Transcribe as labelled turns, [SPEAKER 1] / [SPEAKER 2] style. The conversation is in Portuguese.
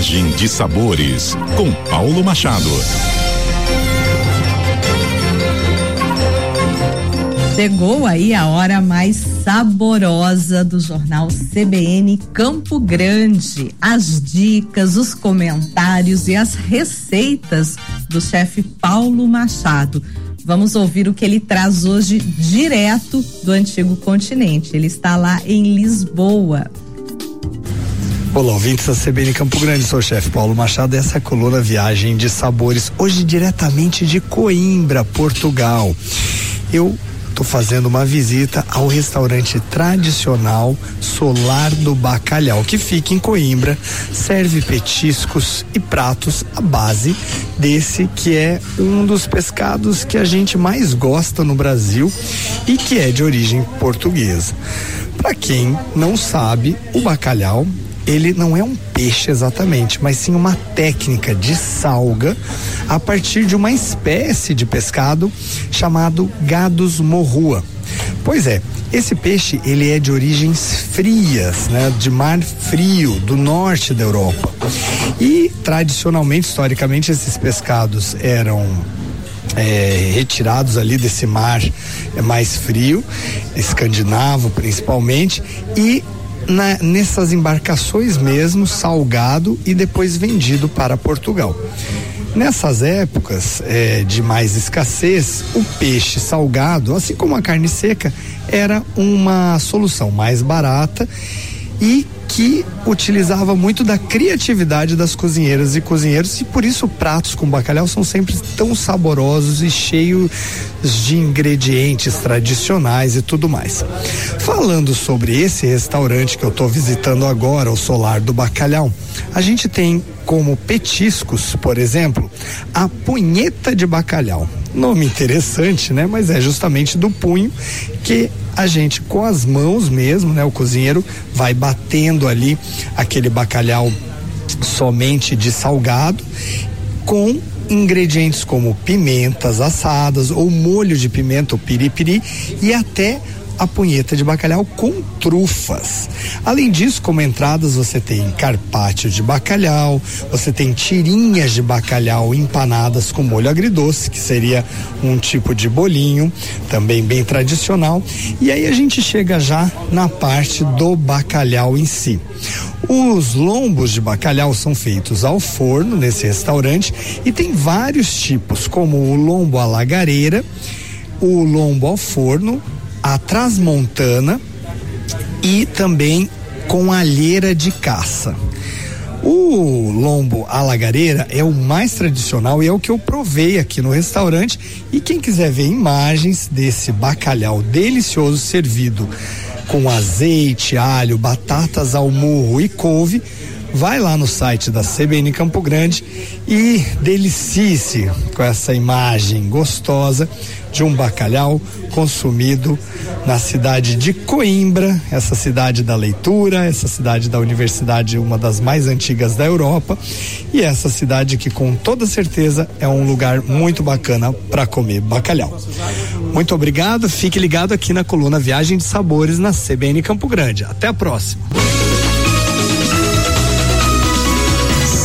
[SPEAKER 1] Viagem de Sabores, com Paulo Machado.
[SPEAKER 2] Chegou aí a hora mais saborosa do jornal CBN Campo Grande. As dicas, os comentários e as receitas do chefe Paulo Machado. Vamos ouvir o que ele traz hoje direto do antigo continente. Ele está lá em Lisboa.
[SPEAKER 3] Olá, ouvintes da CBN Campo Grande, sou o chefe Paulo Machado. Essa é a coluna Viagem de Sabores, hoje diretamente de Coimbra, Portugal. Eu estou fazendo uma visita ao restaurante tradicional Solar do Bacalhau, que fica em Coimbra, serve petiscos e pratos à base desse que é um dos pescados que a gente mais gosta no Brasil e que é de origem portuguesa. Para quem não sabe, o bacalhau ele não é um peixe exatamente, mas sim uma técnica de salga a partir de uma espécie de pescado chamado gadus morrua. Pois é, esse peixe ele é de origens frias, né, de mar frio do norte da Europa. E tradicionalmente, historicamente, esses pescados eram é, retirados ali desse mar mais frio, escandinavo principalmente, e na, nessas embarcações mesmo, salgado e depois vendido para Portugal. Nessas épocas é, de mais escassez, o peixe salgado, assim como a carne seca, era uma solução mais barata e que utilizava muito da criatividade das cozinheiras e cozinheiros e por isso pratos com bacalhau são sempre tão saborosos e cheios de ingredientes tradicionais e tudo mais. Falando sobre esse restaurante que eu estou visitando agora, o Solar do Bacalhau, a gente tem como petiscos, por exemplo, a punheta de bacalhau. Nome interessante, né? Mas é justamente do punho que a gente com as mãos mesmo, né? O cozinheiro vai batendo ali aquele bacalhau somente de salgado com ingredientes como pimentas assadas ou molho de pimenta ou piripiri e até a punheta de bacalhau com trufas. Além disso, como entradas, você tem carpaccio de bacalhau, você tem tirinhas de bacalhau empanadas com molho agridoce, que seria um tipo de bolinho, também bem tradicional. E aí a gente chega já na parte do bacalhau em si. Os lombos de bacalhau são feitos ao forno nesse restaurante e tem vários tipos, como o lombo à lagareira, o lombo ao forno, a transmontana e também com alheira de caça. O lombo à lagareira é o mais tradicional e é o que eu provei aqui no restaurante. E quem quiser ver imagens desse bacalhau delicioso servido com azeite, alho, batatas ao murro e couve, vai lá no site da CBN Campo Grande e delicie-se com essa imagem gostosa de um bacalhau consumido na cidade de Coimbra, essa cidade da leitura, essa cidade da universidade, uma das mais antigas da Europa, e essa cidade que com toda certeza é um lugar muito bacana para comer bacalhau. Muito obrigado, fique ligado aqui na coluna Viagem de Sabores na CBN Campo Grande. Até a próxima.